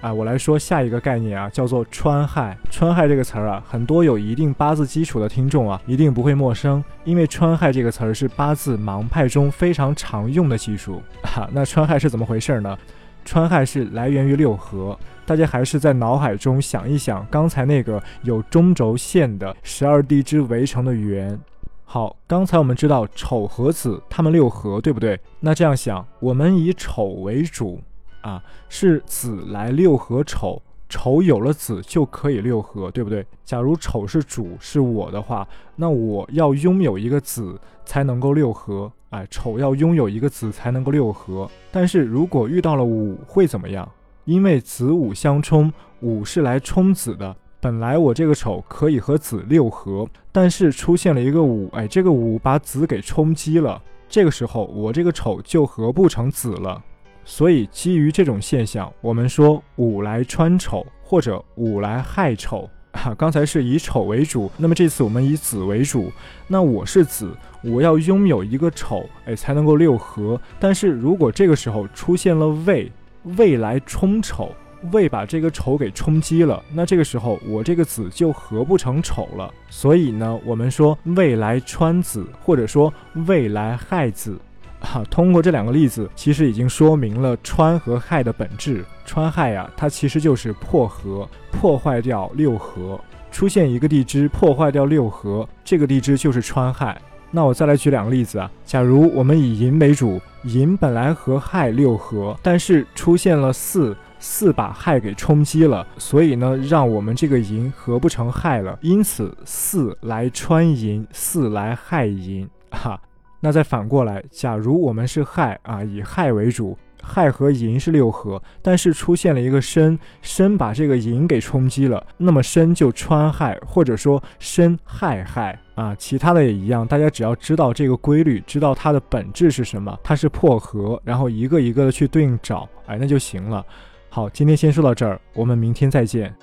啊，我来说下一个概念啊，叫做川亥。川亥这个词儿啊，很多有一定八字基础的听众啊，一定不会陌生，因为川亥这个词儿是八字盲派中非常常用的技术啊。那川亥是怎么回事呢？川亥是来源于六合，大家还是在脑海中想一想刚才那个有中轴线的十二地支围成的圆。好，刚才我们知道丑和子他们六合，对不对？那这样想，我们以丑为主。啊，是子来六合丑，丑有了子就可以六合，对不对？假如丑是主是我的话，那我要拥有一个子才能够六合。哎，丑要拥有一个子才能够六合。但是如果遇到了午会怎么样？因为子午相冲，午是来冲子的。本来我这个丑可以和子六合，但是出现了一个午，哎，这个午把子给冲击了。这个时候我这个丑就合不成子了。所以，基于这种现象，我们说午来穿丑，或者午来害丑。哈，刚才是以丑为主，那么这次我们以子为主。那我是子，我要拥有一个丑，哎，才能够六合。但是如果这个时候出现了未，未来冲丑，未把这个丑给冲击了，那这个时候我这个子就合不成丑了。所以呢，我们说未来穿子，或者说未来害子。哈，通过这两个例子，其实已经说明了川和亥的本质。川亥呀，它其实就是破合，破坏掉六合。出现一个地支破坏掉六合，这个地支就是川亥。那我再来举两个例子啊，假如我们以寅为主，寅本来和亥六合，但是出现了巳，巳把亥给冲击了，所以呢，让我们这个寅合不成亥了。因此，巳来穿寅，巳来害寅，哈。那再反过来，假如我们是亥啊，以亥为主，亥和寅是六合，但是出现了一个申，申把这个寅给冲击了，那么申就穿亥，或者说申亥亥啊，其他的也一样，大家只要知道这个规律，知道它的本质是什么，它是破合，然后一个一个的去对应找，哎，那就行了。好，今天先说到这儿，我们明天再见。